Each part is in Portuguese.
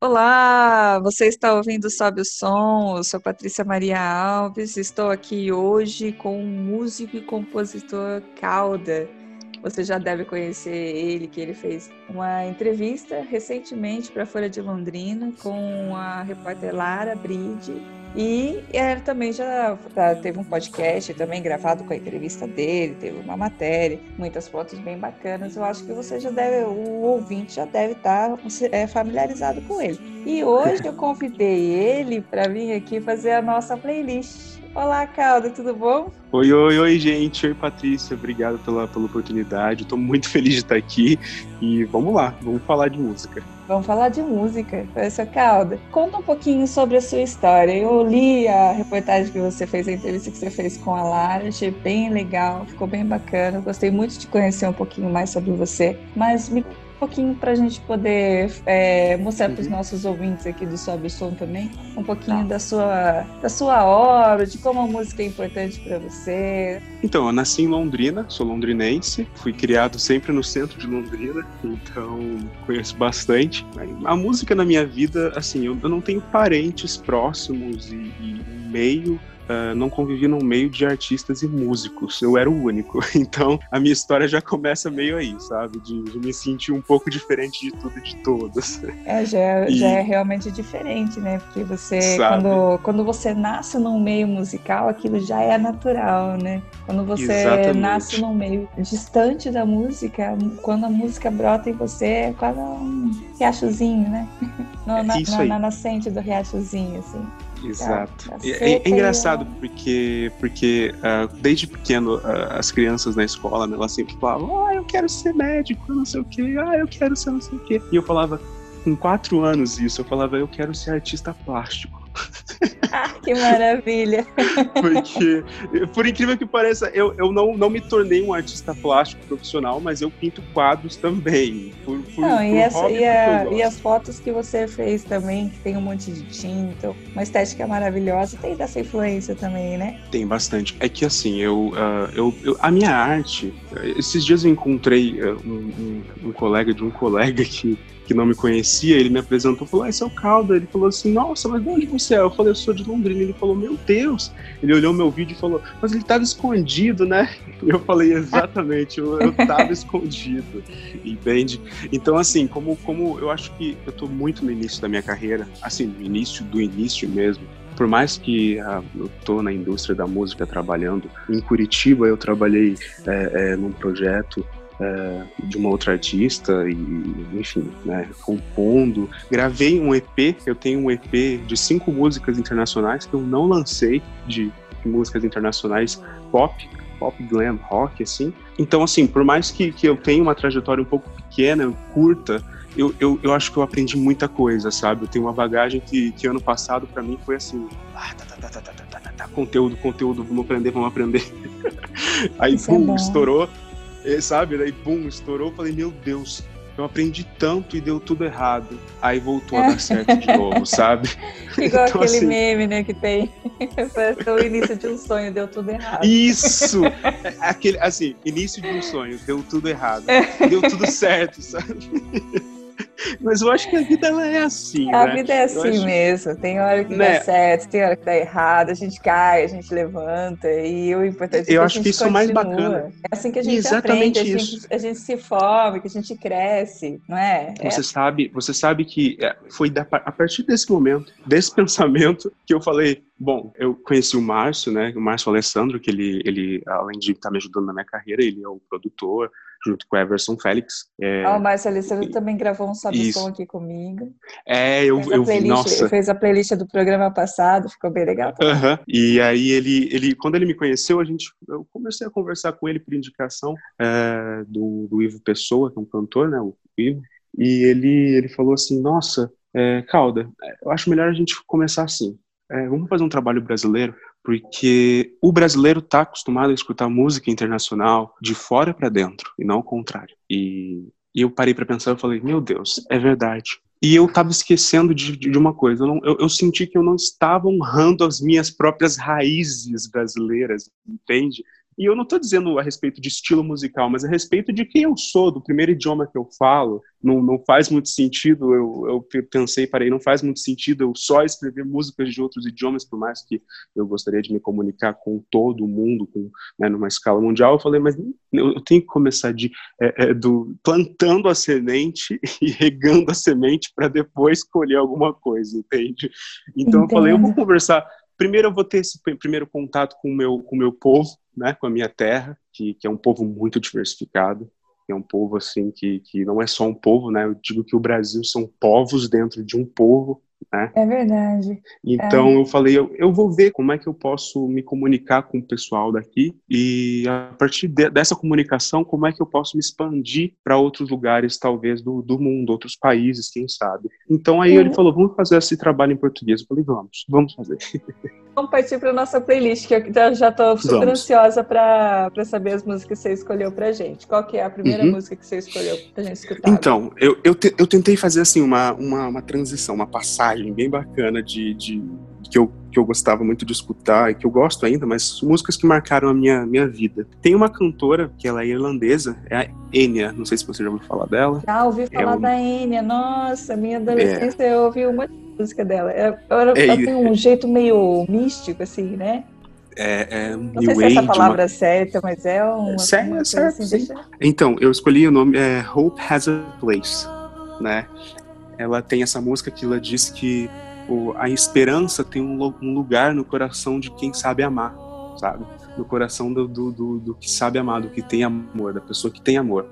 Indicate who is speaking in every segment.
Speaker 1: Olá, você está ouvindo Sobe o Som, eu sou Patrícia Maria Alves, estou aqui hoje com o músico e compositor Calda. Você já deve conhecer ele, que ele fez uma entrevista recentemente para a Folha de Londrina com a repórter Lara Bride e ele também já teve um podcast também gravado com a entrevista dele, teve uma matéria, muitas fotos bem bacanas. Eu acho que você já deve, o ouvinte já deve estar é, familiarizado com ele. E hoje eu convidei ele para vir aqui fazer a nossa playlist. Olá, Calda, tudo bom?
Speaker 2: Oi, oi, oi, gente. Oi, Patrícia. Obrigado pela, pela oportunidade. Estou muito feliz de estar aqui. E vamos lá, vamos falar de música.
Speaker 1: Vamos falar de música, professor Calda. Conta um pouquinho sobre a sua história. Eu li a reportagem que você fez, a entrevista que você fez com a Lara, achei bem legal, ficou bem bacana. Gostei muito de conhecer um pouquinho mais sobre você. Mas me pouquinho para a gente poder é, mostrar para os uhum. nossos ouvintes aqui do Sobe o Som também, um pouquinho tá. da, sua, da sua obra, de como a música é importante para você.
Speaker 2: Então, eu nasci em Londrina, sou londrinense, fui criado sempre no centro de Londrina, então conheço bastante. A música na minha vida, assim, eu, eu não tenho parentes próximos e, e meio uh, não convivi num meio de artistas e músicos. Eu era o único. Então, a minha história já começa meio aí, sabe? De, de me sentir um pouco diferente de tudo e de todos.
Speaker 1: É, já, é, e... já é realmente diferente, né? Porque você, quando, quando você nasce num meio musical, aquilo já é natural, né? Quando você Exatamente. nasce num meio distante da música, quando a música brota em você, é quase um riachozinho, né? No, é na, na, na nascente do riachozinho, assim.
Speaker 2: Exato. Tá, tá é, é, engraçado porque, porque uh, desde pequeno uh, as crianças na escola, né, elas sempre falavam, ah, eu quero ser médico, não sei o quê, ah, eu quero ser não sei o quê. E eu falava, com quatro anos isso, eu falava, eu quero ser artista plástico.
Speaker 1: Ah, que maravilha!
Speaker 2: Porque, por incrível que pareça, eu, eu não, não me tornei um artista plástico profissional, mas eu pinto quadros também. Por, por,
Speaker 1: não, por e, essa, e, a, e, as fotos que você fez também, que tem um monte de tinta, uma estética maravilhosa, tem dessa influência também, né?
Speaker 2: Tem bastante. É que assim, eu, uh, eu, eu a minha arte, esses dias eu encontrei uh, um, um, um colega de um colega que que não me conhecia, ele me apresentou, falou, ah, esse é o Calda. Ele falou assim, nossa, mas de onde você é? Eu falei, eu sou de Londrina. Ele falou, meu Deus. Ele olhou meu vídeo e falou, mas ele estava escondido, né? Eu falei, exatamente, eu, estava escondido, entende? Então, assim, como, como eu acho que eu estou muito no início da minha carreira, assim, no início do início mesmo, por mais que ah, eu estou na indústria da música trabalhando, em Curitiba eu trabalhei é, é, num projeto é, de uma outra artista e, enfim, né, compondo. Gravei um EP, eu tenho um EP de cinco músicas internacionais que eu não lancei de, músicas internacionais pop, pop, glam, rock, assim. Então, assim, por mais que, que eu tenha uma trajetória um pouco pequena, curta, eu, eu, eu acho que eu aprendi muita coisa, sabe? Eu tenho uma bagagem que, que ano passado para mim foi assim, ah, tá, tá, tá, tá, tá, tá, tá, conteúdo, conteúdo, vamos aprender, vamos aprender. Aí, Isso pum, é estourou. E, sabe? Daí, bum, estourou. Falei, meu Deus, eu aprendi tanto e deu tudo errado. Aí voltou a dar certo de novo, sabe?
Speaker 1: Igual então, aquele assim... meme, né, que tem. Parece o início de um sonho, deu tudo errado.
Speaker 2: Isso! Aquele, assim, início de um sonho, deu tudo errado. Deu tudo certo, sabe? Mas eu acho que a vida ela é assim.
Speaker 1: A
Speaker 2: né?
Speaker 1: vida é assim acho... mesmo. Tem hora que né? dá certo, tem hora que dá errado, a gente cai, a gente levanta. E o importante é
Speaker 2: eu
Speaker 1: que
Speaker 2: acho que isso é mais bacana.
Speaker 1: É assim que a gente Exatamente aprende, isso. A gente, a gente se forma, que a gente cresce, não é?
Speaker 2: Você é. sabe, você sabe que é, foi da, a partir desse momento, desse pensamento, que eu falei, Bom, eu conheci o Márcio, né? O Márcio Alessandro, que ele, ele além de estar tá me ajudando na minha carreira, ele é o produtor, junto com o Everson Félix.
Speaker 1: É, ah, o Alessandro também gravou um sobe som aqui comigo.
Speaker 2: É, eu, eu vi, nossa.
Speaker 1: Fez a playlist do programa passado, ficou bem legal.
Speaker 2: Uh -huh. E aí ele, ele, quando ele me conheceu, a gente, eu comecei a conversar com ele por indicação é, do, do Ivo Pessoa, que é um cantor, né? O Ivo. E ele, ele falou assim, nossa, é, Calda, eu acho melhor a gente começar assim é, vamos fazer um trabalho brasileiro, porque o brasileiro está acostumado a escutar música internacional de fora para dentro, e não o contrário. E, e eu parei para pensar e falei, meu Deus, é verdade. e eu estava esquecendo de, de, uma coisa. Eu, não, eu, eu, senti que eu não estava honrando as minhas próprias raízes brasileiras, entende? E eu não estou dizendo a respeito de estilo musical, mas a respeito de quem eu sou, do primeiro idioma que eu falo. Não, não faz muito sentido, eu, eu pensei, parei, não faz muito sentido eu só escrever músicas de outros idiomas, por mais que eu gostaria de me comunicar com todo mundo, com, né, numa escala mundial. Eu falei, mas eu tenho que começar de, é, é, do, plantando a semente e regando a semente para depois colher alguma coisa, entende? Então Entendo. eu falei, eu vou conversar primeiro eu vou ter esse primeiro contato com o meu, com o meu povo, né, com a minha terra, que, que é um povo muito diversificado, é um povo assim que, que não é só um povo, né? Eu digo que o Brasil são povos dentro de um povo, né?
Speaker 1: É verdade.
Speaker 2: Então é. eu falei, eu, eu vou ver como é que eu posso me comunicar com o pessoal daqui e a partir de, dessa comunicação, como é que eu posso me expandir para outros lugares, talvez do, do mundo, outros países, quem sabe. Então aí ele falou, vamos fazer esse trabalho em português. Eu falei, vamos, vamos fazer.
Speaker 1: Vamos partir para nossa playlist, que eu já estou super vamos. ansiosa para saber as músicas que você escolheu para gente. Qual que é a primeira uhum. música que você escolheu para gente escutar?
Speaker 2: Então, eu, eu, te, eu tentei fazer assim uma, uma, uma transição, uma passagem bem bacana de, de, que, eu, que eu gostava muito de escutar e que eu gosto ainda, mas músicas que marcaram a minha, minha vida. Tem uma cantora que ela é irlandesa, é a Enya, não sei se você já ouviu falar dela.
Speaker 1: Já ouvi é falar é um... da Enya, nossa, minha adolescência é. eu ouvi uma música dela. Ela, ela é, tem um jeito meio místico, assim, né?
Speaker 2: É, é
Speaker 1: Não sei se é essa palavra uma... certa, mas é uma,
Speaker 2: certo, uma certo, assim, deixa... Então, eu escolhi o nome é Hope Has a Place, né? ela tem essa música que ela diz que o, a esperança tem um, um, lugar no coração de quem sabe amar, sabe? No coração do, do, do, do, que sabe amar, do que tem amor, da pessoa que tem amor.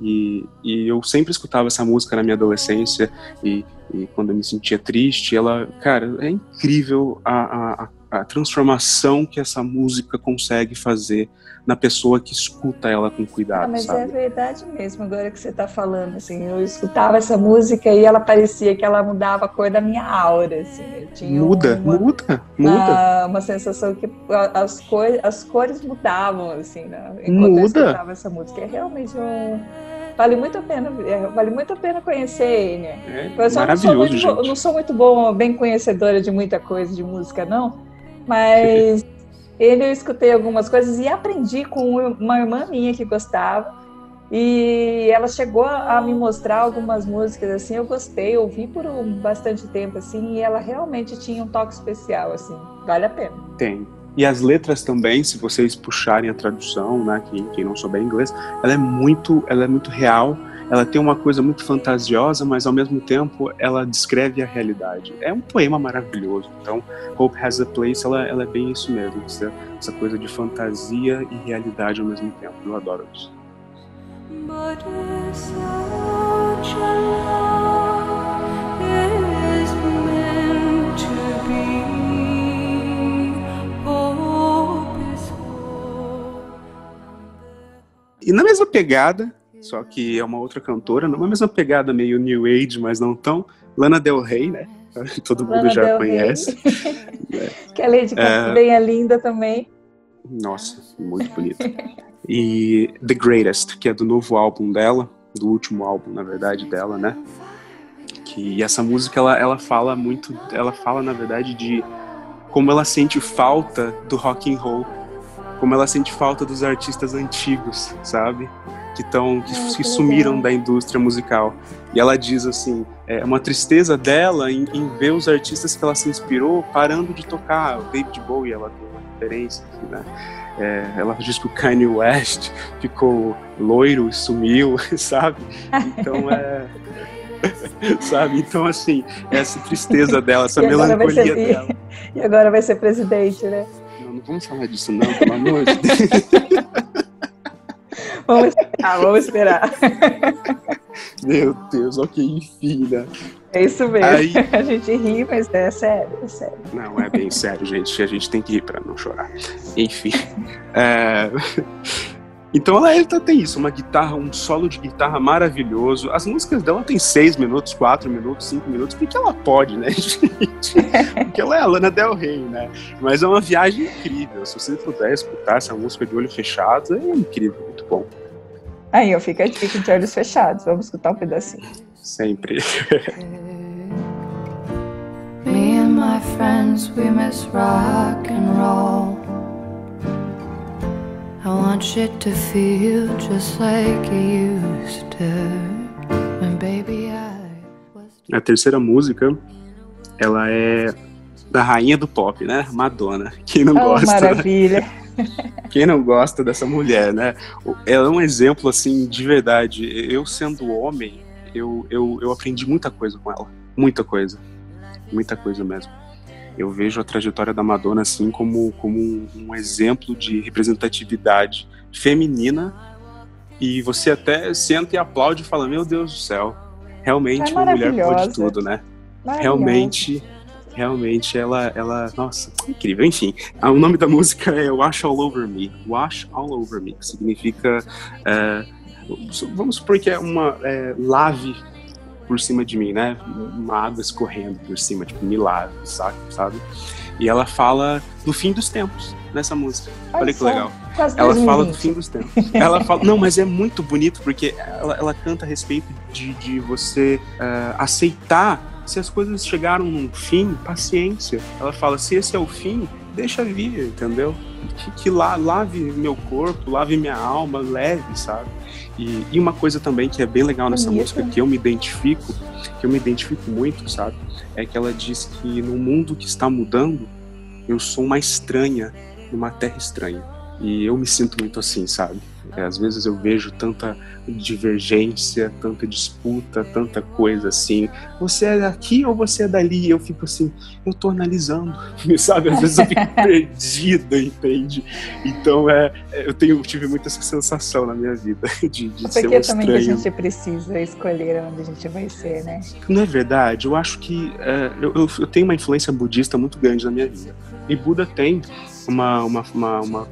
Speaker 2: E, e eu sempre escutava essa música na minha adolescência e, e quando eu me sentia triste, ela, cara, é incrível a, a, a transformação que essa música consegue fazer na pessoa que escuta ela com cuidado. Ah,
Speaker 1: mas
Speaker 2: sabe?
Speaker 1: é verdade mesmo, agora que você está falando, assim, eu escutava essa música e ela parecia que ela mudava a cor da minha aura, assim.
Speaker 2: muda, uma, muda, muda.
Speaker 1: Uma, uma, sensação que as, cores, as cores mudavam, assim, né, enquanto muda. eu escutava essa música. É realmente um vale muito a pena, é, vale muito a pena conhecer ele.
Speaker 2: É, eu só maravilhoso, não
Speaker 1: sou, muito, não sou muito bom, bem conhecedora de muita coisa de música, não. Mas ele eu escutei algumas coisas e aprendi com uma irmã minha que gostava. E ela chegou a me mostrar algumas músicas assim, eu gostei, ouvi por um bastante tempo assim, e ela realmente tinha um toque especial assim. Vale a pena.
Speaker 2: Tem. E as letras também, se vocês puxarem a tradução, né, quem, quem não souber inglês, ela é muito, ela é muito real ela tem uma coisa muito fantasiosa, mas ao mesmo tempo ela descreve a realidade. É um poema maravilhoso. Então, Hope Has a Place, ela, ela é bem isso mesmo, essa, essa coisa de fantasia e realidade ao mesmo tempo. Eu adoro isso. E na mesma pegada, só que é uma outra cantora, não é a mesma pegada meio New Age, mas não tão. Lana Del Rey, né? Todo mundo Lana já Del conhece.
Speaker 1: Que a Lady é... bem é linda também.
Speaker 2: Nossa, muito bonita. e The Greatest, que é do novo álbum dela, do último álbum, na verdade, dela, né? Que essa música ela, ela fala muito, ela fala na verdade de como ela sente falta do rock and roll, como ela sente falta dos artistas antigos, sabe? Que estão que, que sumiram da indústria musical. E ela diz assim, é uma tristeza dela em, em, ver os artistas que ela se inspirou parando de tocar. O David Bowie, ela tem uma referência aqui, né? É, ela diz que o Kanye West ficou loiro e sumiu, sabe? Então é sabe? Então, assim, essa tristeza dela, essa melancolia
Speaker 1: ser,
Speaker 2: dela.
Speaker 1: E agora vai ser presidente, né?
Speaker 2: Não, não vamos falar disso, não, pelo amor de Deus.
Speaker 1: Vamos esperar, vamos esperar.
Speaker 2: Meu Deus, ok, enfim, né?
Speaker 1: É isso mesmo. Aí... A gente ri, mas é sério, é sério.
Speaker 2: Não, é bem sério, gente. A gente tem que rir para não chorar. Enfim. É... Então ela, ela tem isso, uma guitarra, um solo de guitarra maravilhoso. As músicas dela tem seis minutos, quatro minutos, cinco minutos, porque ela pode, né, gente? Porque ela é a Lana Del Rey, né? Mas é uma viagem incrível. Se você puder escutar essa música de olho fechado, é incrível, muito bom.
Speaker 1: Aí, eu fico a dica de olhos fechados. Vamos escutar um pedacinho.
Speaker 2: Sempre.
Speaker 3: Me and my friends, we miss rock and roll. I want you to feel just like you used to. When baby I was.
Speaker 2: A terceira música, ela é da rainha do pop, né? Madonna. Quem não
Speaker 1: Oh,
Speaker 2: gosta?
Speaker 1: maravilha.
Speaker 2: Quem não gosta dessa mulher, né? Ela é um exemplo, assim, de verdade. Eu, sendo homem, eu, eu, eu aprendi muita coisa com ela. Muita coisa. Muita coisa mesmo. Eu vejo a trajetória da Madonna, assim, como, como um, um exemplo de representatividade feminina. E você até senta e aplaude e fala: Meu Deus do céu, realmente
Speaker 1: É
Speaker 2: uma mulher pode tudo, né? Realmente, realmente ela, ela, nossa, incrível. Enfim, o nome da música é Wash All Over Me. Wash All Over Me, que significa, é, vamos supor que é uma é, lave por cima de mim, né? Uma água escorrendo por cima, tipo, me lave, sabe? sabe? E ela fala do fim dos tempos nessa música. Olha que legal. Ela fala do
Speaker 1: 2020.
Speaker 2: fim dos tempos. Ela fala, não, mas é muito bonito porque ela, ela canta a respeito de, de você eh, aceitar se as coisas chegaram num fim, paciência. Ela fala, se esse é o fim, deixa vir, entendeu? Que, que lá, lave meu corpo, lave minha alma, leve, sabe? E, e uma coisa também que é bem legal nessa
Speaker 1: Bonito.
Speaker 2: música, que eu me identifico, que eu me identifico muito, sabe? É que ela diz que no mundo que está mudando, eu sou uma estranha numa terra estranha. E eu me sinto muito assim, sabe? É, às vezes eu vejo tanta divergência, tanta disputa, tanta coisa assim. Você é daqui ou você é dali? Eu fico assim, eu tô analisando, sabe? Às vezes eu fico perdido, entende? Então é, é, eu tenho, tive muito essa sensação na minha vida de, de ser um
Speaker 1: Porque também que a gente precisa escolher onde a gente vai ser, né?
Speaker 2: Não é verdade? Eu acho que é, eu, eu- eu tenho uma influência budista muito grande na minha vida. E Buda tem uma, uma, uma- uma-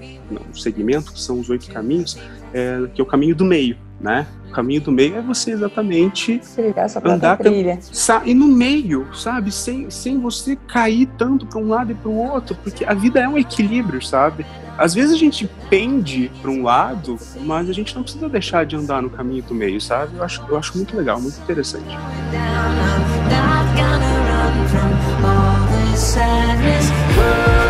Speaker 2: um segmento que são os oito caminhos, é, que é o caminho do meio, né? O caminho do meio é você exatamente Andar
Speaker 1: trilha.
Speaker 2: sa- ir no meio, sabe? Sem, sem você cair tanto para um lado e para o outro, porque a vida é um equilíbrio, sabe? Às vezes a gente pende para um lado, mas a gente não precisa deixar de andar no caminho do meio, sabe? Eu acho, eu acho muito legal, muito interessante.
Speaker 4: down.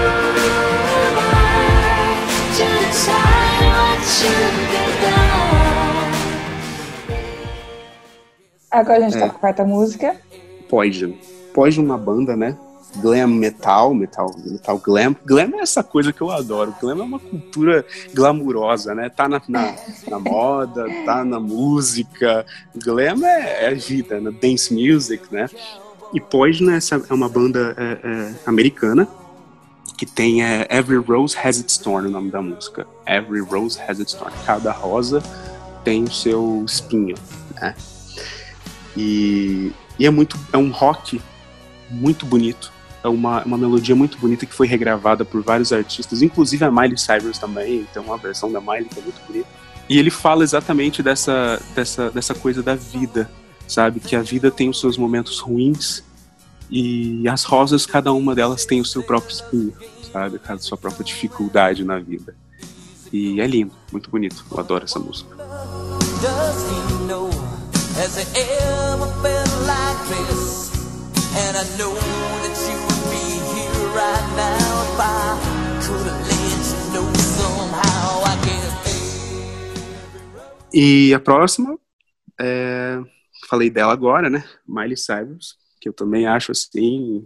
Speaker 1: Agora a gente tá
Speaker 2: É.
Speaker 1: com a quarta música.
Speaker 2: Poison. Poison é uma banda, né? Glam metal, metal, metal glam. Glam é essa coisa que eu adoro. Glam é uma cultura glamurosa, né? Tá na, na, na moda, tá na música. Glam é, é vida, né? Dance music, né? E Poison é, essa, é uma banda é, é, americana que tem é, Every Rose Has Its Thorn, o nome da música. Every Rose Has Its Thorn. Cada rosa tem o seu espinho, né? E, e é muito é um rock muito bonito é uma, uma melodia muito bonita que foi regravada por vários artistas inclusive a Miley Cyrus também tem uma versão da Miley que é muito bonita e ele fala exatamente dessa dessa dessa coisa da vida sabe que a vida tem os seus momentos ruins e as rosas cada uma delas tem o seu próprio espinho sabe? Cada sua própria dificuldade na vida. E é lindo muito bonito. Eu adoro essa música. E a próxima, é, falei dela agora, né? Miley Cyrus, que eu também acho assim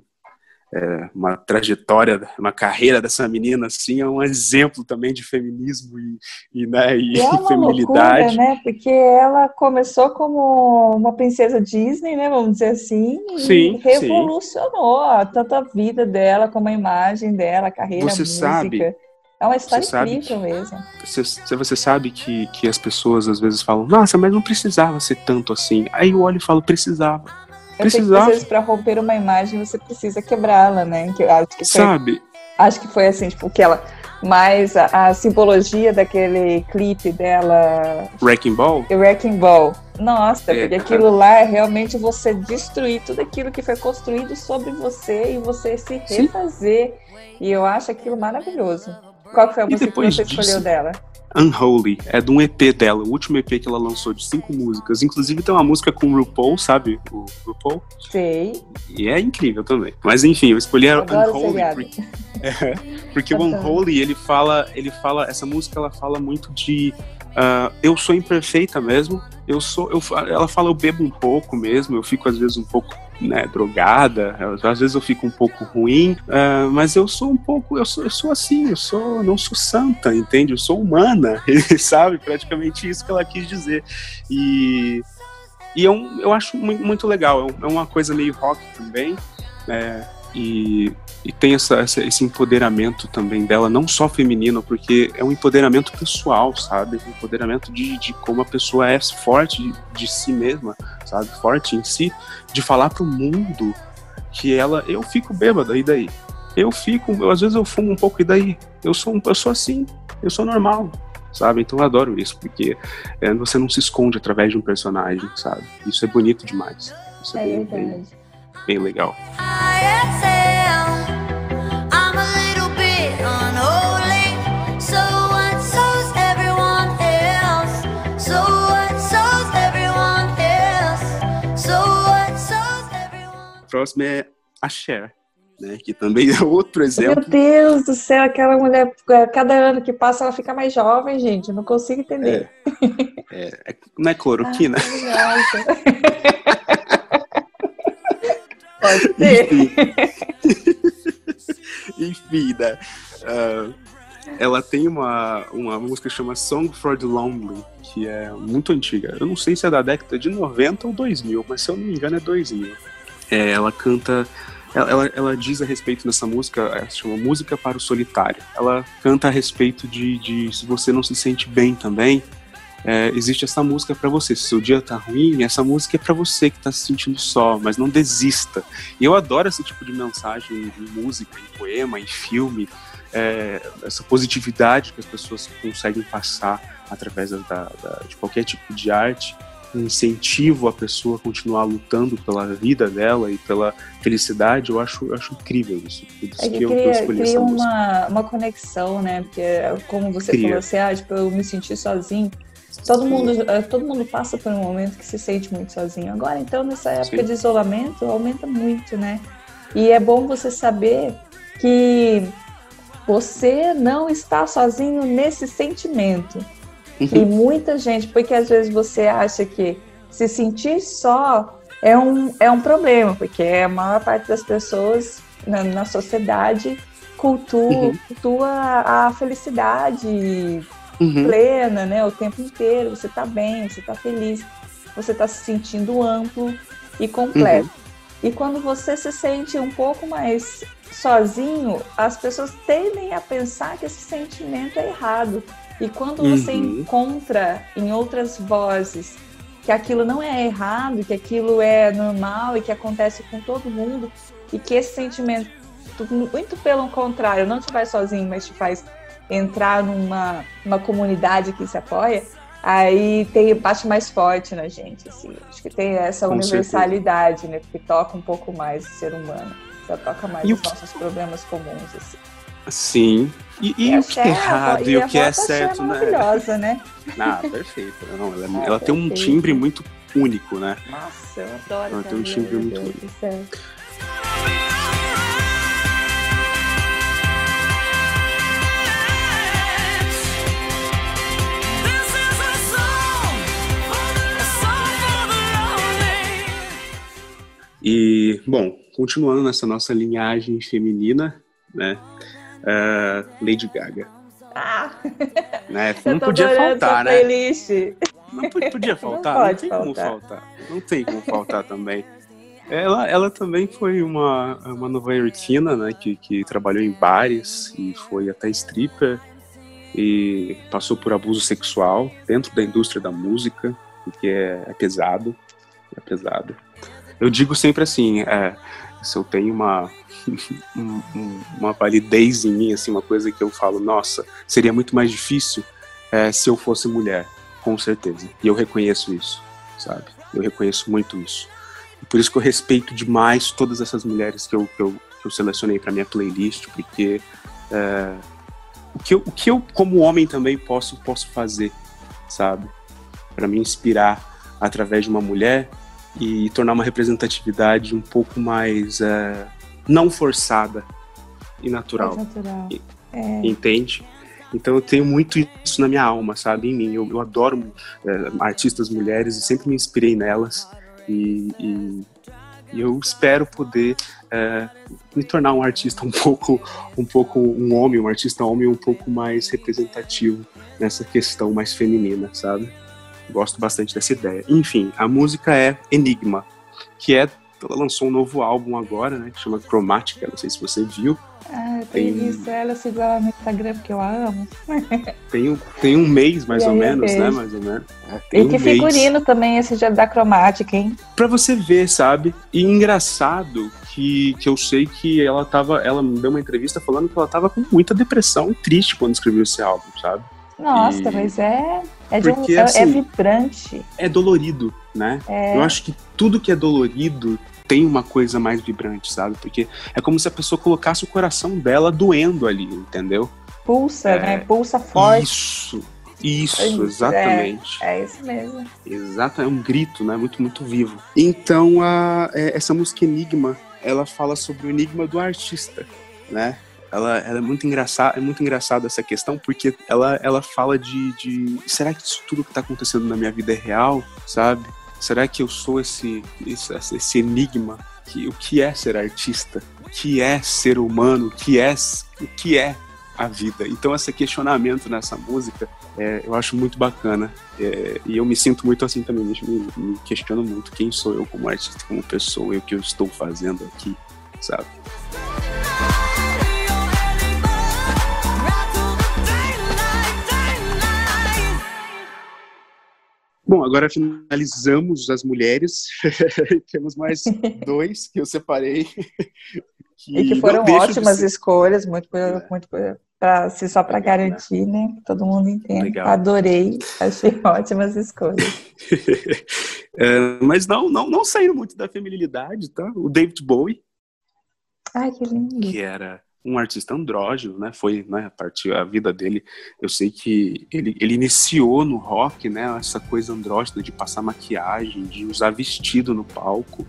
Speaker 2: é, uma trajetória, uma carreira dessa menina assim é um exemplo também de feminismo e, e, né, e,
Speaker 1: E é uma
Speaker 2: feminilidade.
Speaker 1: loucura, né? Porque ela começou como uma princesa Disney, né? Vamos dizer assim, e
Speaker 2: Sim,
Speaker 1: revolucionou tanto a vida dela como a imagem dela, a carreira,
Speaker 2: Você
Speaker 1: a música.
Speaker 2: sabe-
Speaker 1: é uma história
Speaker 2: você sabe
Speaker 1: incrível mesmo.
Speaker 2: Você, se você sabe que, que as pessoas às vezes falam, nossa, mas não precisava ser tanto assim. Aí eu olho e falo, precisava.
Speaker 1: Eu sei que
Speaker 2: Precisava.
Speaker 1: às vezes para romper uma imagem você precisa quebrá-la, né? Que eu acho que foi
Speaker 2: Sabe?
Speaker 1: Acho que foi assim, tipo, que ela. Mas a, a simbologia daquele clipe dela,
Speaker 2: Wrecking Ball?
Speaker 1: Wrecking Ball. Nossa,
Speaker 2: É,
Speaker 1: porque
Speaker 2: cara.
Speaker 1: aquilo lá é realmente você destruir tudo aquilo que foi construído sobre você e você se
Speaker 2: Sim.
Speaker 1: refazer. E eu acho aquilo maravilhoso. Qual foi a música que você
Speaker 2: disso-
Speaker 1: escolheu dela?
Speaker 2: Unholy, é de um EP dela, o último EP que ela lançou de cinco músicas. Inclusive tem uma música com o RuPaul, sabe? O RuPaul.
Speaker 1: Sei.
Speaker 2: E é incrível também. Mas enfim, eu escolhi a
Speaker 1: Adoro
Speaker 2: Unholy porque, é, porque o. Unholy, ele fala, ele fala, essa música ela fala muito de ah, eu sou imperfeita mesmo. Eu sou, eu, ela fala eu bebo um pouco mesmo, eu fico às vezes um pouco né, drogada, às vezes eu fico um pouco ruim, ah, mas eu sou um pouco, eu sou, eu sou assim, eu sou, não sou santa, entende? Eu sou humana, sabe? Praticamente isso que ela quis dizer. E, e eu, eu acho mu- muito legal, é é uma coisa meio rock também, né? E, e tem essa, essa- esse empoderamento também dela, não só feminino, porque é um empoderamento pessoal, sabe? Um empoderamento de, de como a pessoa é forte de, de si mesma, sabe? Forte em si, de falar pro mundo que ela, eu fico bêbada, e daí? Eu fico, eu, às vezes eu fumo um pouco, e daí? Eu sou, eu sou assim, eu sou normal, sabe? Então eu adoro isso, porque é, você não se esconde através de um personagem, sabe? Isso é bonito demais. Isso é,
Speaker 1: É
Speaker 2: bem, bem, bem legal.
Speaker 4: I
Speaker 2: próximo é a Cher, né? Que também é outro
Speaker 1: Meu
Speaker 2: exemplo.
Speaker 1: Deus do céu, aquela mulher, é, cada ano que passa ela fica mais jovem, gente. Eu não consigo entender.
Speaker 2: É, não é cloroquina?
Speaker 1: Maravilhosa. Pode ser.
Speaker 2: Enfim, né? ah, ela tem uma, uma música que chama Song for the Lonely, que é muito antiga. Eu não sei se é da década de 90 ou 2000, mas se eu não me engano é 2000. É, ela canta. Ela, ela, diz a respeito dessa música, ela se chama Música para o Solitário. Ela canta a respeito de, de se você não se sente bem também, é, existe essa música para você. Se seu dia tá ruim, essa música é para você que tá se sentindo só, mas não desista. E eu adoro esse tipo de mensagem em música, em poema, em filme, é, essa positividade que as pessoas conseguem passar através da, da- de qualquer tipo de arte, um incentivo a pessoa a continuar lutando pela vida dela e pela felicidade. Eu acho, eu acho incrível isso. Por isso
Speaker 1: É
Speaker 2: que
Speaker 1: que
Speaker 2: eu, eu
Speaker 1: cria,
Speaker 2: escolhi
Speaker 1: cria uma, uma conexão, né? Porque, como você
Speaker 2: Cria.
Speaker 1: falou assim, ah, tipo, eu me senti sozinho. Todo mundo, eh, todo mundo passa por um momento que se sente muito sozinho. Agora, então, nessa época
Speaker 2: Sim.
Speaker 1: de isolamento, aumenta muito, né? E é bom você saber que você não está sozinho nesse sentimento. E muita gente, porque às vezes você acha que se sentir só é um, é um problema, porque a maior parte das pessoas na, na sociedade cultua,
Speaker 2: Uhum.
Speaker 1: cultua a felicidade
Speaker 2: Uhum.
Speaker 1: plena, né? O tempo inteiro, você tá bem, você tá feliz, você tá se sentindo amplo e completo.
Speaker 2: Uhum.
Speaker 1: E quando você se sente um pouco mais sozinho, as pessoas tendem a pensar que esse sentimento é errado. E quando você
Speaker 2: Uhum.
Speaker 1: encontra em outras vozes que aquilo não é errado, que aquilo é normal e que acontece com todo mundo, e que esse sentimento, muito pelo contrário, não te faz sozinho, mas te faz entrar numa, numa comunidade que se apoia, aí tem, bate mais forte na gente. Assim. Acho que tem essa
Speaker 2: Com
Speaker 1: universalidade, né? Porque toca um pouco mais o ser humano. Só toca mais
Speaker 2: E
Speaker 1: os
Speaker 2: que-
Speaker 1: nossos problemas comuns. Assim.
Speaker 2: Sim. E, e o que é errado e o que é certo, né?
Speaker 1: maravilhosa, né?
Speaker 2: Ah, perfeito. Não, ela
Speaker 1: É,
Speaker 2: ela tem um timbre muito único, né?
Speaker 1: Nossa, eu adoro
Speaker 2: Ela
Speaker 1: essa
Speaker 2: tem um timbre muito único. E, bom, continuando nessa nossa linhagem feminina, né? Ah, Lady Gaga.
Speaker 1: Ah,
Speaker 2: Né? Não podia faltar, né?
Speaker 1: playlist.
Speaker 2: Não po- podia faltar,
Speaker 1: Não
Speaker 2: não, tem como
Speaker 1: faltar.
Speaker 2: faltar. Não tem como faltar também. Ela, ela também foi uma, uma nova-iorquina, né, que, que trabalhou em bares e foi até stripper e passou por abuso sexual dentro da indústria da música, porque é, é pesado, é pesado. Eu digo sempre assim, é, se eu tenho uma, um- um- uma validez em mim, assim, uma coisa que eu falo, nossa, seria muito mais difícil é, se eu fosse mulher, com certeza. E eu reconheço isso, sabe? Eu reconheço muito isso. E por isso que eu respeito demais todas essas mulheres que eu, que eu, que eu selecionei para minha playlist, porque é, o que eu, o que eu como homem também posso posso fazer, sabe? Para me inspirar através de uma mulher e tornar uma representatividade um pouco mais é, não forçada e natural.
Speaker 1: Mais natural. É.
Speaker 2: entende? Então eu tenho muito isso na minha alma, sabe, em mim. Eu, eu adoro é, artistas mulheres e sempre me inspirei nelas e, e, e eu espero poder é, me tornar um artista um pouco, um pouco um homem, um artista homem um pouco mais representativo nessa questão mais feminina, sabe? Gosto bastante dessa ideia. Enfim, a música é Enigma, que é ela lançou um novo álbum agora, né, que chama Chromatica, não sei se você viu.
Speaker 1: Ah, tenho
Speaker 2: Tem-
Speaker 1: visto ela, eu sigo ela no Instagram porque eu a amo.
Speaker 2: Tem um, tem um mês, mais
Speaker 1: E
Speaker 2: ou menos, né? Mais ou menos. É, tem
Speaker 1: E que
Speaker 2: um mês.
Speaker 1: figurino também esse dia da cromática, hein?
Speaker 2: Pra você ver, sabe? E engraçado que, que eu sei que ela tava. Ela me deu uma entrevista falando que ela tava com muita depressão e triste quando escreveu esse álbum, sabe?
Speaker 1: Nossa,
Speaker 2: E-
Speaker 1: mas é, é, de um,
Speaker 2: Porque,
Speaker 1: é, é
Speaker 2: assim,
Speaker 1: vibrante.
Speaker 2: É dolorido, né?
Speaker 1: É,
Speaker 2: Eu acho que tudo que é dolorido tem uma coisa mais vibrante, sabe? Porque é como se a pessoa colocasse o coração dela doendo ali, entendeu?
Speaker 1: pulsa,
Speaker 2: é-
Speaker 1: né? Pulsa forte.
Speaker 2: Isso, isso,
Speaker 1: Isso,
Speaker 2: exatamente.
Speaker 1: É isso mesmo.
Speaker 2: Exato, é um grito, né? Muito, muito vivo. Então, a, é- essa música Enigma, ela fala sobre o enigma do artista, né? Ela, ela é muito engraçada, é muito engraçada essa questão, porque ela, ela fala de, de será que isso tudo que está acontecendo na minha vida é real, sabe? Será que eu sou esse, esse, esse enigma? Que, o que é ser artista? O que é ser humano? O que é, o que é a vida? Então, esse questionamento nessa música é, eu acho muito bacana. É, e eu me sinto muito assim também, me, me- questiono muito quem sou eu como artista, como pessoa, e o que eu estou fazendo aqui, sabe? Bom, agora finalizamos as mulheres. Temos mais dois que eu separei.
Speaker 1: E que foram ótimas
Speaker 2: ser-
Speaker 1: escolhas, muito,
Speaker 2: É.
Speaker 1: muito pra, se só para garantir, né? Que todo mundo entenda.
Speaker 2: Legal.
Speaker 1: Adorei, achei ótimas escolhas.
Speaker 2: É, mas não, não, não saíram muito da feminilidade, tá? O David Bowie,
Speaker 1: Ai, que lindo.
Speaker 2: que era um artista andrógeno, né? Foi, né, a partir a vida dele, eu sei que ele, ele iniciou no rock, né, essa coisa andrógena de passar maquiagem, de usar vestido no palco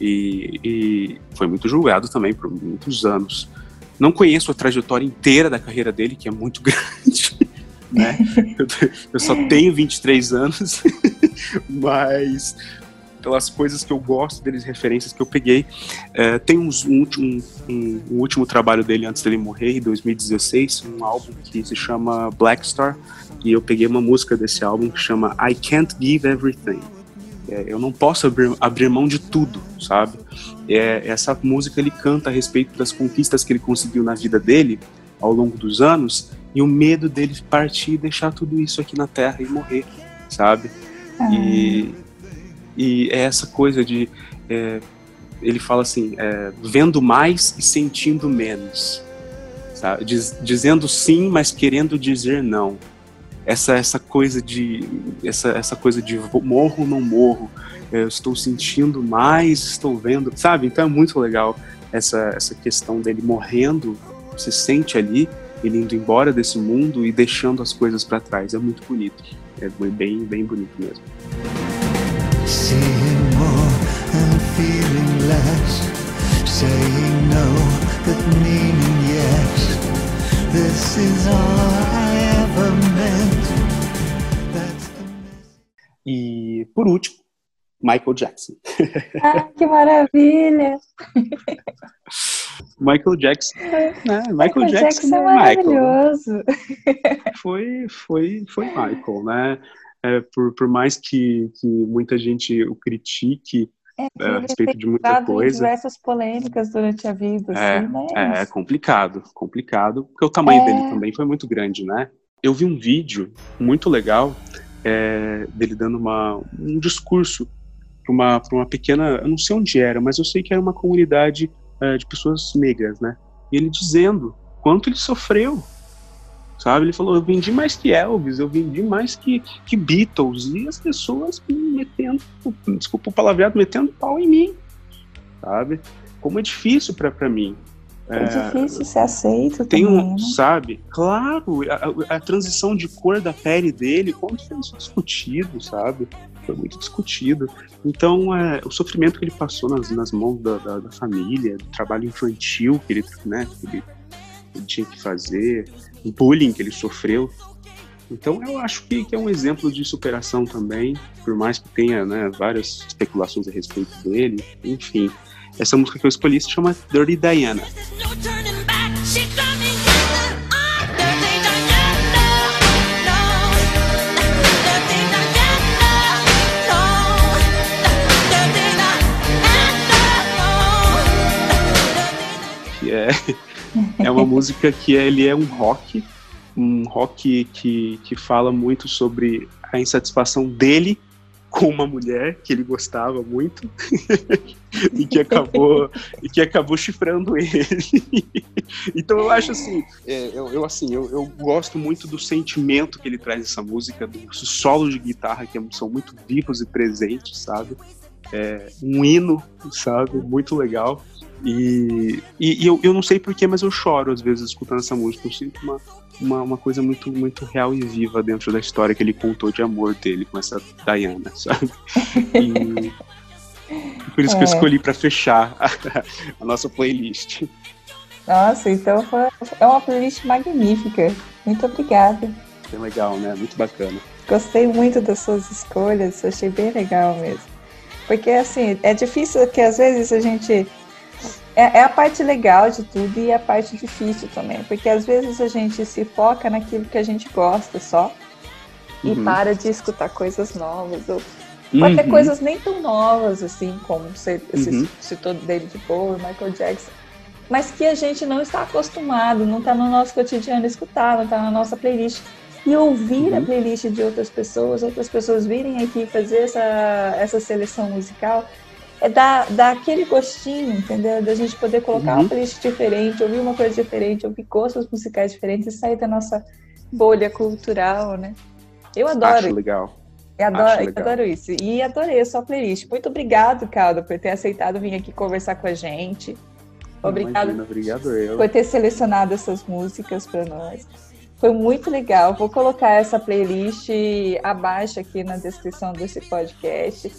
Speaker 2: e, e foi muito julgado também por muitos anos. Não conheço a trajetória inteira da carreira dele, que é muito grande, né? Eu, eu só tenho 23 anos, mas pelas coisas que eu gosto deles, referências que eu peguei, é, tem uns, um, último, um, um último trabalho dele antes dele morrer, em 2016, um álbum que se chama Black Star, e eu peguei uma música desse álbum que chama I Can't Give Everything. É, eu não posso abrir, abrir mão de tudo, sabe? É, essa música ele canta a respeito das conquistas que ele conseguiu na vida dele ao longo dos anos e o medo dele partir e deixar tudo isso aqui na Terra e morrer, sabe? E, e é essa coisa de. é, ele fala assim: é, vendo mais e sentindo menos. Sabe? Diz- dizendo sim, mas querendo dizer não. Essa, essa coisa de. Essa, essa coisa de morro não morro. Eu estou sentindo mais, estou vendo. Sabe? Então é muito legal essa, essa questão dele morrendo. Você sente ali, ele indo embora desse mundo e deixando as coisas para trás. É muito bonito. É bem, bem bonito mesmo.
Speaker 5: Seeing more and feeling less. Saying no, but meaning yes. This is all I ever meant. That's.
Speaker 2: E por último, Michael Jackson.
Speaker 1: Ah, que maravilha!
Speaker 2: Michael Jackson, né? Michael, Jackson,
Speaker 1: é
Speaker 2: é Michael.
Speaker 1: maravilhoso.
Speaker 2: Foi, foi, foi Michael, né? É, por, por mais que, que muita gente o critique
Speaker 1: É,
Speaker 2: é, a respeito de muita coisa,
Speaker 1: diversas polêmicas durante a vida,
Speaker 2: É,
Speaker 1: assim, né?
Speaker 2: é complicado, complicado, porque o tamanho
Speaker 1: É.
Speaker 2: dele também foi muito grande, né? Eu vi um vídeo muito legal é, dele dando uma, um discurso para uma, pra uma pequena, eu não sei onde era, mas eu sei que era uma comunidade é, de pessoas negras, né? E ele dizendo quanto ele sofreu, sabe? Ele falou, eu vendi mais que Elvis, eu vendi mais que, que Beatles, e as pessoas me metendo, desculpa o palavreado, metendo pau em mim, sabe? Como é difícil para mim
Speaker 1: É difícil ser aceito
Speaker 2: Tem
Speaker 1: também,
Speaker 2: um,
Speaker 1: né?
Speaker 2: sabe? Claro, a, a- transição de cor da pele dele, como foi isso discutido, sabe? Foi muito discutido. Então, é, o sofrimento que ele passou nas, nas mãos da, da, da família, do trabalho infantil que ele, né, que ele, ele tinha que fazer, bullying que ele sofreu. Então, eu acho que, que é um exemplo de superação também, por mais que tenha né, várias especulações a respeito dele. Enfim, essa música que eu escolhi se chama Dirty Diana.
Speaker 4: There's
Speaker 2: é, é uma música que ele é um rock, um rock que, que fala muito sobre a insatisfação dele com uma mulher que ele gostava muito e que acabou e que acabou chifrando ele. então eu acho assim, é, eu, eu, assim, eu, eu gosto muito do sentimento que ele traz nessa música, dos solos de guitarra que são muito vivos e presentes, sabe? É, um hino, sabe? Muito legal. E, e, e eu, eu não sei porquê, mas eu choro às vezes escutando essa música. Eu sinto uma, uma, uma coisa muito, muito real e viva dentro da história que ele contou de amor dele com essa Diana, sabe? E por isso que eu
Speaker 1: É.
Speaker 2: escolhi pra fechar a, a nossa playlist.
Speaker 1: Nossa, então foi, é uma playlist magnífica. Muito obrigada.
Speaker 2: É legal, né? Muito bacana.
Speaker 1: Gostei muito das suas escolhas, achei bem legal mesmo. Porque, assim, é difícil que às vezes a gente. É, é a parte legal de tudo e a parte difícil também. Porque às vezes a gente se foca naquilo que a gente gosta só e
Speaker 2: Uhum.
Speaker 1: para de escutar coisas novas. Ou, ou até
Speaker 2: Uhum.
Speaker 1: coisas nem tão novas, assim, como você,
Speaker 2: Uhum.
Speaker 1: citou David Bowie, Michael Jackson. Mas que a gente não está acostumado, não está no nosso cotidiano escutar, não está na nossa playlist. E ouvir a
Speaker 2: Uhum.
Speaker 1: playlist de outras pessoas, outras pessoas virem aqui fazer essa, essa seleção musical, é dar, dar aquele gostinho, entendeu? Da gente poder colocar
Speaker 2: Uhum.
Speaker 1: uma playlist diferente, ouvir uma coisa diferente, ouvir gostos musicais diferentes e sair da nossa bolha cultural, né? Eu adoro
Speaker 2: Acho legal.
Speaker 1: eu adoro, eu adoro isso. E adorei a sua playlist. Muito obrigado, Calda, por ter aceitado vir aqui conversar com a gente. Obrigado
Speaker 2: Imagina, obrigado eu.
Speaker 1: por ter selecionado essas músicas para nós. Foi muito legal. Vou colocar essa playlist abaixo aqui na descrição desse podcast.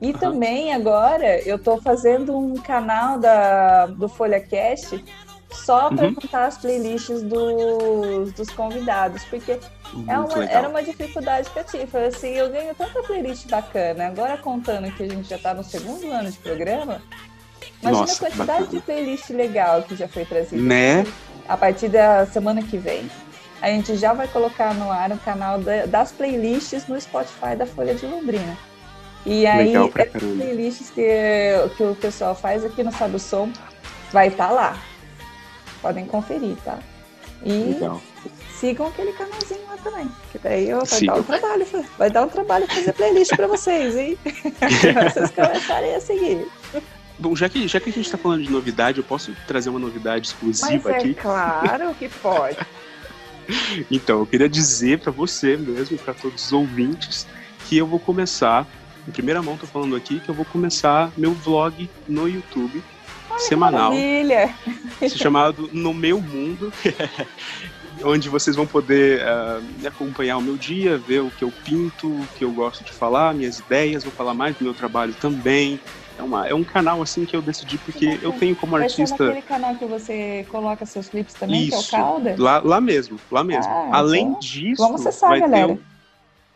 Speaker 1: E também agora eu estou fazendo um canal da, do FolhaCast só para
Speaker 2: Uhum.
Speaker 1: contar as playlists dos, dos convidados, porque é uma- era uma dificuldade que eu tive. Falei assim, eu ganho tanta playlist bacana. Agora contando que a gente já está no segundo ano de programa, imagina
Speaker 2: Nossa,
Speaker 1: a quantidade
Speaker 2: bacana.
Speaker 1: de playlist legal que já foi trazida.
Speaker 2: Né?
Speaker 1: A partir da semana que vem, a gente já vai colocar no ar o canal da- das playlists no Spotify da Folha de Londrina. E aí, essas
Speaker 2: caramba.
Speaker 1: playlists que, que o pessoal faz aqui no Sabe o Som vai estar lá. Podem conferir, tá? E
Speaker 2: Legal.
Speaker 1: sigam aquele canalzinho lá também. Que daí eu, vai dar um trabalho, vai dar um trabalho fazer playlist pra vocês, hein? Pra vocês começarem a seguir.
Speaker 2: Bom, já que, já que a gente tá falando de novidade, eu posso trazer uma novidade
Speaker 1: Mas
Speaker 2: exclusiva
Speaker 1: é
Speaker 2: aqui.
Speaker 1: claro que pode.
Speaker 2: Então, eu queria dizer pra você mesmo, pra todos os ouvintes, que eu vou começar, em primeira mão tô falando aqui, que eu vou começar meu vlog no YouTube, semanal,
Speaker 1: Maravilha!
Speaker 2: se chamado No Meu Mundo, onde vocês vão poder ah, acompanhar o meu dia, ver o que eu pinto, o que eu gosto de falar, minhas ideias, vou falar mais do meu trabalho também. É, uma, é um canal assim que eu decidi porque eu tenho como
Speaker 1: Vai ser
Speaker 2: artista.
Speaker 1: canal que você coloca seus clipes também,
Speaker 2: Isso.
Speaker 1: que é o Calda?
Speaker 2: Lá, lá mesmo, lá mesmo.
Speaker 1: Ah,
Speaker 2: Além
Speaker 1: então,
Speaker 2: disso,
Speaker 1: vamos acessar,
Speaker 2: vai, ter
Speaker 1: galera.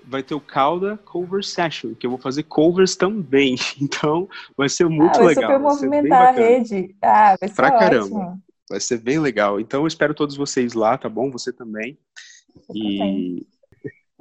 Speaker 2: Vai ter o Calda Cover Session, que eu vou fazer covers também. Então, vai ser muito
Speaker 1: ah, vai
Speaker 2: legal.
Speaker 1: super
Speaker 2: vai ser bem
Speaker 1: movimentar a rede. Ah, vai ser
Speaker 2: Pra
Speaker 1: ótimo.
Speaker 2: caramba. Vai ser bem legal. Então, eu espero todos vocês lá, tá bom? Você também. E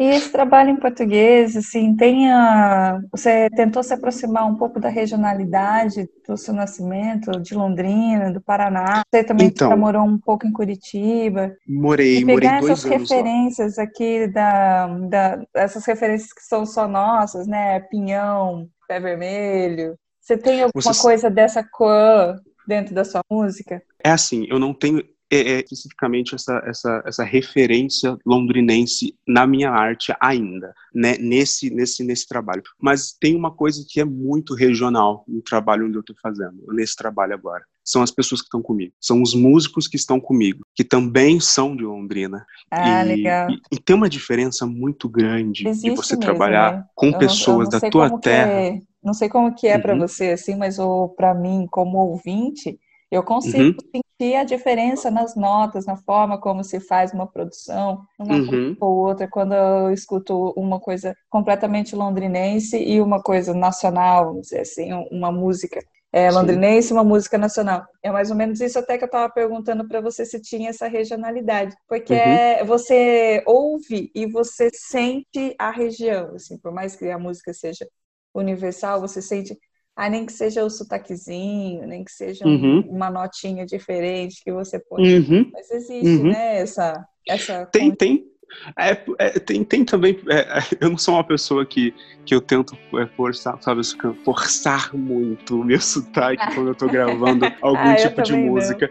Speaker 1: E esse trabalho em português, assim, tem a... você tentou se aproximar um pouco da regionalidade do seu nascimento, de Londrina, do Paraná. Você também
Speaker 2: Então.
Speaker 1: morou um pouco em Curitiba.
Speaker 2: morei,
Speaker 1: E pegar essas
Speaker 2: anos lá.
Speaker 1: referências aqui, da, da, essas referências que são só nossas, né? Pinhão, Pé Vermelho. Você tem alguma
Speaker 2: Vocês-
Speaker 1: coisa dessa cor dentro da sua música?
Speaker 2: É assim, eu não tenho é, é especificamente essa, essa, essa referência londrinense na minha arte ainda, né, nesse, nesse, nesse trabalho. Mas tem uma coisa que é muito regional no trabalho onde eu estou fazendo, nesse trabalho agora. São as pessoas que estão comigo, são os músicos que estão comigo, que também são de Londrina.
Speaker 1: Ah,
Speaker 2: e,
Speaker 1: legal.
Speaker 2: E, e tem uma diferença muito grande
Speaker 1: Existe
Speaker 2: de você
Speaker 1: mesmo,
Speaker 2: trabalhar
Speaker 1: né?
Speaker 2: com
Speaker 1: Eu
Speaker 2: pessoas
Speaker 1: não
Speaker 2: da tua
Speaker 1: como que
Speaker 2: terra.
Speaker 1: é- não sei como que é para
Speaker 2: Uhum.
Speaker 1: você assim, mas para mim, como ouvinte, eu consigo
Speaker 2: Uhum.
Speaker 1: sentir a diferença nas notas, na forma como se faz uma produção, uma
Speaker 2: Uhum.
Speaker 1: ou outra, quando eu escuto uma coisa completamente londrinense e uma coisa nacional, vamos dizer assim, uma música é, londrinense e uma música nacional. É mais ou menos isso até que eu estava perguntando para você se tinha essa regionalidade, porque
Speaker 2: Uhum.
Speaker 1: é- você ouve e você sente a região, assim, por mais que a música seja universal, você sente, ah, nem que seja o sotaquezinho, nem que seja um-
Speaker 2: Uhum.
Speaker 1: uma notinha diferente que você põe.
Speaker 2: Uhum.
Speaker 1: Mas existe,
Speaker 2: Uhum.
Speaker 1: né, essa, essa
Speaker 2: Tem, tem. É, é, tem, tem também. é, é, eu não sou uma pessoa que, que eu tento é, forçar, sabe, forçar muito o meu sotaque quando eu tô gravando algum
Speaker 1: Ah,
Speaker 2: tipo de
Speaker 1: também não.
Speaker 2: música.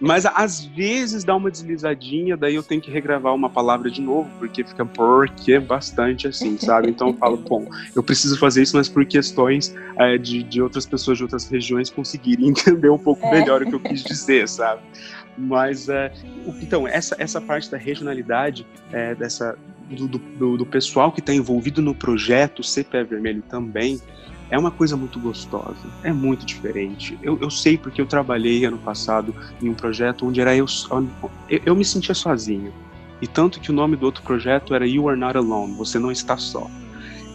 Speaker 2: Mas às vezes dá uma deslizadinha, daí eu tenho que regravar uma palavra de novo, porque fica porque bastante assim, sabe? Então eu falo, bom, eu preciso fazer isso, mas por questões é, de, de outras pessoas de outras regiões conseguirem entender um pouco
Speaker 1: É.
Speaker 2: melhor o que eu quis dizer, sabe? Mas, é, então, essa, essa parte da regionalidade, é, dessa, do, do- do, pessoal que está envolvido no projeto CPE Vermelho também, é uma coisa muito gostosa, é muito diferente. Eu, eu sei porque eu trabalhei ano passado em um projeto onde era eu, eu, eu me sentia sozinho. E tanto que o nome do outro projeto era You Are Not Alone, Você Não Está Só.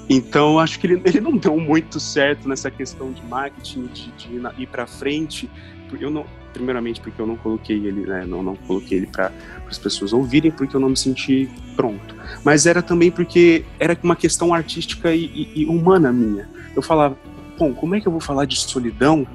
Speaker 2: Então, acho que ele, ele não deu muito certo nessa questão de marketing, de, de ir para frente. Eu não, primeiramente porque eu não coloquei ele, né, não, não coloquei ele para as pessoas ouvirem, porque eu não me senti pronto. Mas era também porque era uma questão artística e, e- e humana minha. Eu falava, bom, como é que eu vou falar de solidão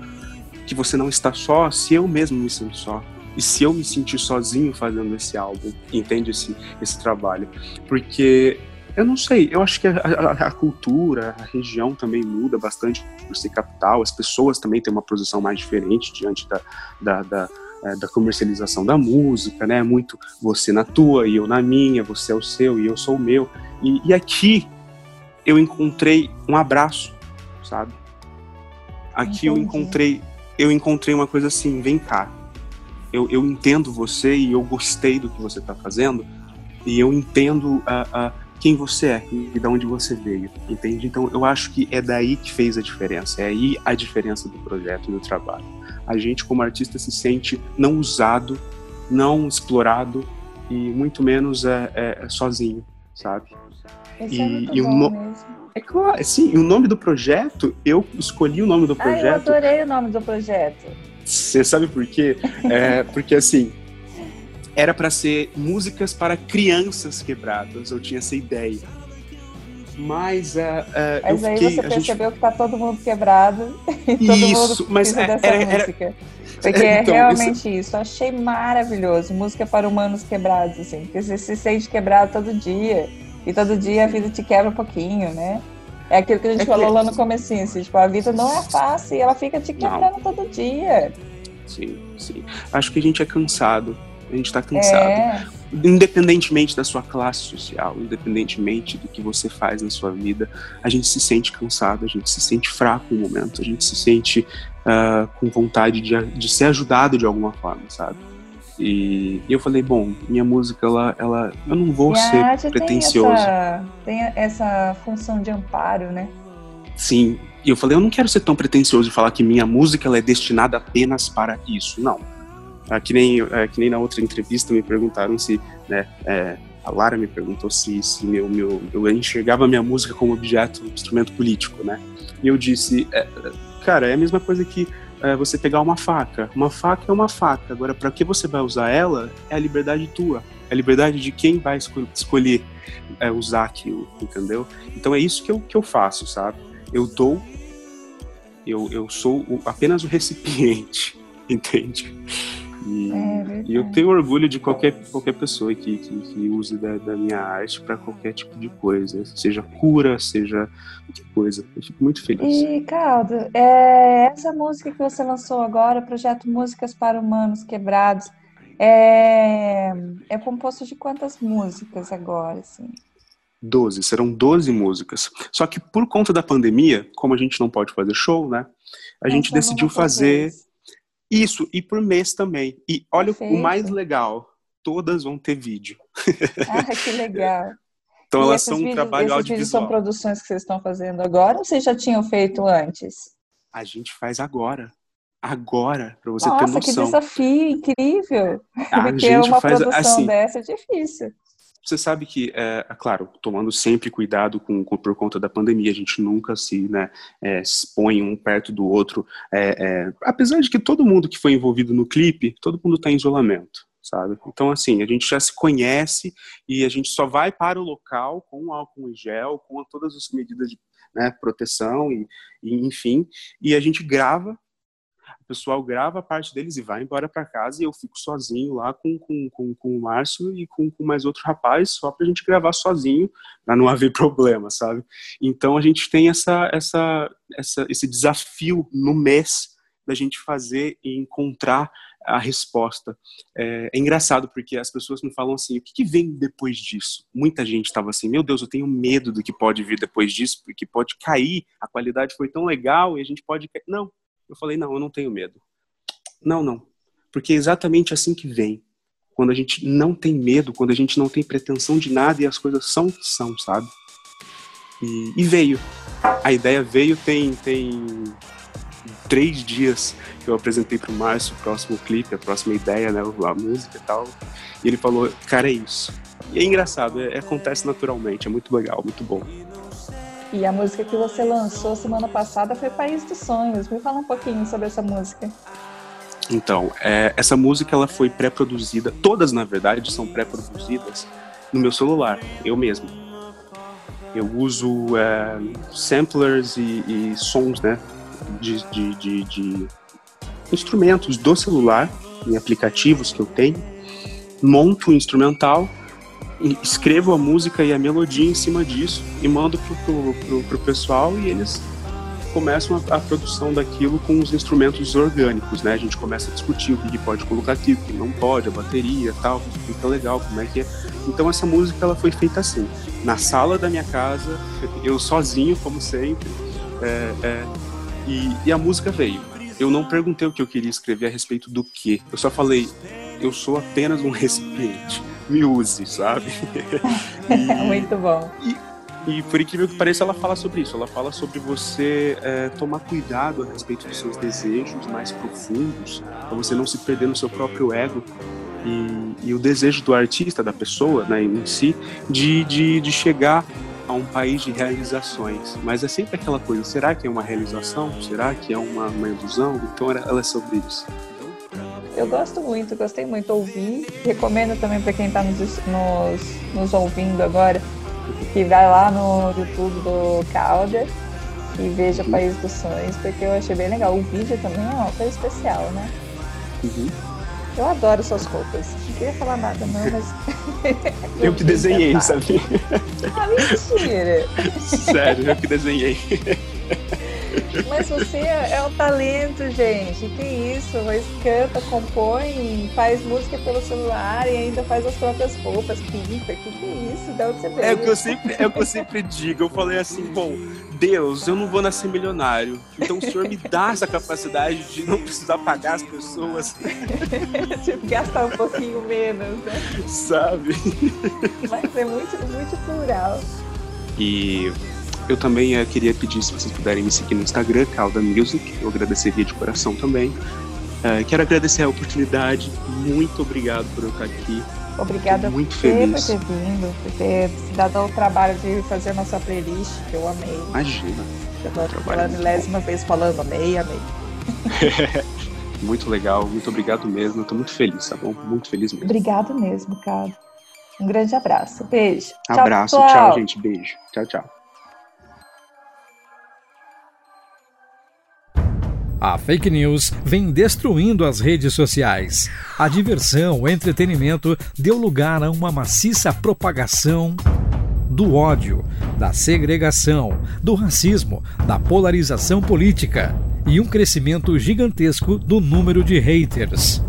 Speaker 2: que você não está só se eu mesmo me sinto só? E se eu me sentir sozinho fazendo esse álbum, entende esse, esse trabalho? Porque eu não sei, eu acho que a, a- a cultura, a região também muda bastante por ser capital, as pessoas também têm uma posição mais diferente diante da, da, da, eh, da comercialização da música, né? Muito você na tua e eu na minha, você é o seu e eu sou o meu. E, e aqui eu encontrei um abraço, sabe? Aqui eu
Speaker 1: Entendi.
Speaker 2: encontrei, eu encontrei uma coisa assim, vem cá. Eu, eu entendo você e eu gostei do que você está fazendo e eu entendo a, a quem você é e de onde você veio, entende? Então eu acho que é daí que fez a diferença, é aí a diferença do projeto e do trabalho. A gente como artista se sente não usado, não explorado e muito menos é, é, sozinho, sabe?
Speaker 1: Isso
Speaker 2: E-
Speaker 1: é muito
Speaker 2: e o
Speaker 1: bom
Speaker 2: no-
Speaker 1: mesmo.
Speaker 2: É claro, sim, o nome do projeto, eu escolhi o nome do
Speaker 1: Ah, eu
Speaker 2: projeto
Speaker 1: adorei o nome do projeto.
Speaker 2: Você sabe por quê? É, porque assim, era para ser músicas para crianças quebradas. Eu tinha essa ideia. Mas, é, é, eu
Speaker 1: Mas aí
Speaker 2: fiquei.
Speaker 1: você
Speaker 2: a gente-
Speaker 1: percebeu que tá todo mundo quebrado e todo
Speaker 2: Isso,
Speaker 1: mundo
Speaker 2: mas é-
Speaker 1: dessa
Speaker 2: era- era-
Speaker 1: música. Porque é
Speaker 2: Então,
Speaker 1: realmente isso. Eu achei maravilhoso. Música para humanos quebrados, assim. Porque você se sente quebrado todo dia. E todo dia a vida te quebra um pouquinho, né? É aquilo que a gente
Speaker 2: É que-
Speaker 1: falou lá no comecinho, assim, tipo, a vida não é fácil e ela fica te quebrando todo dia.
Speaker 2: Sim, sim. Acho que a gente é cansado. A gente tá cansado.
Speaker 1: É,
Speaker 2: Independentemente da sua classe social, independentemente do que você faz na sua vida, a gente se sente cansado, a gente se sente fraco no momento, a gente se sente ah, com vontade de, de ser ajudado de alguma forma, sabe? E, e eu falei, bom, minha música, ela, ela eu não vou
Speaker 1: e
Speaker 2: ser
Speaker 1: arte tem
Speaker 2: pretencioso.
Speaker 1: essa, tem essa função de amparo, né?
Speaker 2: Sim. E eu falei, eu não quero ser tão pretencioso de falar que minha música ela é destinada apenas para isso. Não. Ah, que, nem, é, que nem na outra entrevista me perguntaram se, né, é, a Lara me perguntou se, se meu, meu, eu enxergava minha música como objeto, instrumento político, né? E eu disse, é, cara, é a mesma coisa que é, você pegar uma faca. Uma faca é uma faca. Agora, para que você vai usar ela, é a liberdade tua. É a liberdade de quem vai escol- escolher é, usar aquilo, entendeu? Então é isso que eu, que eu faço, sabe? Eu dou, eu, eu sou o- apenas o recipiente, entende? E,
Speaker 1: É
Speaker 2: e eu tenho orgulho de qualquer, qualquer pessoa que, que, que use da, da minha arte para qualquer tipo de coisa, seja cura, seja qualquer coisa. Eu fico muito feliz.
Speaker 1: E, Caldo, é, essa música que você lançou agora, o projeto Músicas para Humanos Quebrados, É, é composto de quantas músicas agora, assim?
Speaker 2: 12, serão 12 músicas. Só que por conta da pandemia, como a gente não pode fazer show, né? A gente
Speaker 1: Então,
Speaker 2: decidiu
Speaker 1: vamos
Speaker 2: fazer
Speaker 1: vocês.
Speaker 2: Isso e por mês também. E olha o
Speaker 1: Perfeito.
Speaker 2: mais legal, todas vão ter vídeo.
Speaker 1: Ah, que legal.
Speaker 2: Então
Speaker 1: E
Speaker 2: elas são um
Speaker 1: vídeos-
Speaker 2: trabalho
Speaker 1: esses vídeos são
Speaker 2: audiovisual.
Speaker 1: produções que vocês estão fazendo agora ou vocês já tinham feito antes?
Speaker 2: A gente faz agora. Agora, pra você ter
Speaker 1: Nossa, que
Speaker 2: noção.
Speaker 1: desafio incrível!
Speaker 2: A
Speaker 1: Porque
Speaker 2: gente
Speaker 1: uma
Speaker 2: faz
Speaker 1: produção
Speaker 2: assim.
Speaker 1: dessa é difícil.
Speaker 2: Você sabe que, é, é claro, tomando sempre cuidado com, com- por conta da pandemia, a gente nunca se né, é, expõe um perto do outro. é, é, apesar de que todo mundo que foi envolvido no clipe, todo mundo está em isolamento, sabe? Então, assim, a gente já se conhece e a gente só vai para o local com álcool em gel, com todas as medidas de né, proteção e, e, enfim, e a gente grava. O pessoal grava a parte deles e vai embora para casa e eu fico sozinho lá com, com, com, com o Márcio e com, com mais outro rapaz só pra gente gravar sozinho, para não haver problema, sabe? Então a gente tem essa, essa, essa, esse desafio no mês da gente fazer e encontrar a resposta. É, é engraçado porque as pessoas me falam assim: o que, que vem depois disso? Muita gente estava assim: meu Deus, eu tenho medo do que pode vir depois disso, porque pode cair, a qualidade foi tão legal e a gente pode. Não, eu falei: não, eu não tenho medo. Não, não. Porque é exatamente assim que vem. Quando a gente não tem medo, quando a gente não tem pretensão de nada e as coisas são que são, sabe? E, e veio. A ideia veio tem, tem três dias que eu apresentei pro Márcio o próximo clipe, a próxima ideia, né, a música e tal. E ele falou, cara, é isso. E é engraçado, é- acontece naturalmente, é muito legal, muito bom.
Speaker 1: E a música que você lançou semana passada foi País dos Sonhos. Me fala um pouquinho sobre essa música.
Speaker 2: Então, é, essa música ela foi pré-produzida, todas na verdade são pré-produzidas no meu celular, eu mesmo. Eu uso é, samplers e, e sons, né, de, de, de- de instrumentos do celular, em aplicativos que eu tenho, monto o instrumental, escrevo a música e a melodia em cima disso e mando pro, pro, pro, pro pessoal e eles começam a, a produção daquilo com os instrumentos orgânicos, né? A gente começa a discutir o que pode colocar aqui, o que não pode, a bateria tal, fica legal, como é que é. Então essa música ela foi feita assim, na sala da minha casa, eu sozinho, como sempre, é, é, e, e a música veio. Eu não perguntei o que eu queria escrever a respeito do que. Eu só falei, eu sou apenas um recipiente. Me use, sabe?
Speaker 1: Muito bom.
Speaker 2: E por incrível que pareça, ela fala sobre isso. Ela fala sobre você é, tomar cuidado a respeito dos seus desejos mais profundos, para você não se perder no seu próprio ego. E, e o desejo do artista, da pessoa né, em si, de, de, de chegar a um país de realizações. Mas é sempre aquela coisa: será que é uma realização? Será que é uma, uma ilusão? Então ela é sobre isso.
Speaker 1: Eu gosto muito, gostei muito de ouvir. Recomendo também para quem está nos, nos, nos ouvindo agora que vai lá no YouTube do Calder e veja País dos Sonhos, porque eu achei bem legal. O vídeo também é uma coisa especial, né?
Speaker 2: Uhum.
Speaker 1: Eu adoro suas roupas. Não queria falar nada, não, mas.
Speaker 2: Eu que desenhei, sabe?
Speaker 1: Ah, mentira!
Speaker 2: Sério, eu que desenhei.
Speaker 1: Mas você é um talento, gente. Que isso? Mas canta, compõe, faz música pelo celular e ainda faz as próprias roupas, pinta. Que que é isso? De onde você veio?
Speaker 2: É o que eu sempre, é o que eu sempre digo. Eu falei assim, bom, Deus, eu não vou nascer milionário. Então o senhor me dá essa capacidade de não precisar pagar as pessoas,
Speaker 1: tipo, gastar um pouquinho menos, né?
Speaker 2: sabe?
Speaker 1: Mas é muito, muito plural.
Speaker 2: E eu também eh, queria pedir se vocês puderem me seguir no Instagram, Calda Music. Eu agradeceria de coração também. Eh, quero agradecer a oportunidade. Muito obrigado por eu estar aqui.
Speaker 1: Obrigada
Speaker 2: muito
Speaker 1: por
Speaker 2: feliz.
Speaker 1: ter vindo, por ter se dado ao trabalho de fazer a nossa playlist, que eu amei.
Speaker 2: Imagina.
Speaker 1: Pela milésima vez falando, amei, amei.
Speaker 2: Muito legal. Muito obrigado mesmo. Eu tô muito feliz, tá bom? Muito feliz mesmo.
Speaker 1: Obrigado mesmo, cara. Um grande abraço. Beijo. Tchau,
Speaker 2: Abraço.
Speaker 1: pessoal.
Speaker 2: Tchau, gente. Beijo. Tchau, tchau.
Speaker 6: A fake news vem destruindo as redes sociais. A diversão, o entretenimento deu lugar a uma maciça propagação do ódio, da segregação, do racismo, da polarização política e um crescimento gigantesco do número de haters.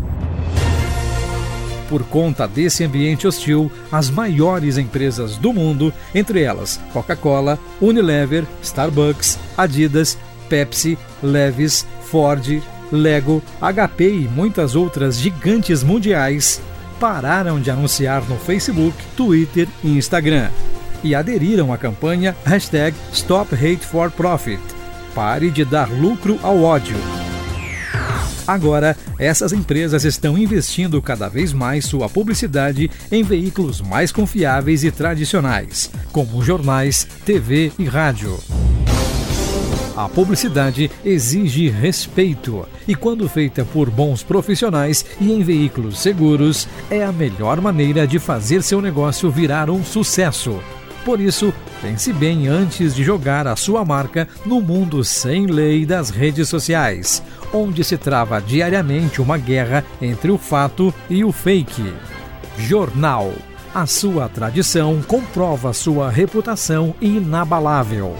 Speaker 6: Por conta desse ambiente hostil, as maiores empresas do mundo, entre elas Coca-Cola, Unilever, Starbucks, Adidas, Pepsi, Levis, Ford, Lego, HP e muitas outras gigantes mundiais, pararam de anunciar no Facebook, Twitter e Instagram e aderiram à campanha hashtag Stop Hate for Profit. Pare de dar lucro ao ódio. Agora, essas empresas estão investindo cada vez mais sua publicidade em veículos mais confiáveis e tradicionais, como jornais, TV e rádio. A publicidade exige respeito e, quando feita por bons profissionais e em veículos seguros, é a melhor maneira de fazer seu negócio virar um sucesso. Por isso, pense bem antes de jogar a sua marca no mundo sem lei das redes sociais, onde se trava diariamente uma guerra entre o fato e o fake. Jornal. A sua tradição comprova sua reputação inabalável.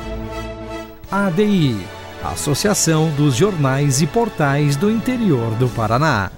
Speaker 6: ADI Associação dos Jornais e Portais do Interior do Paraná.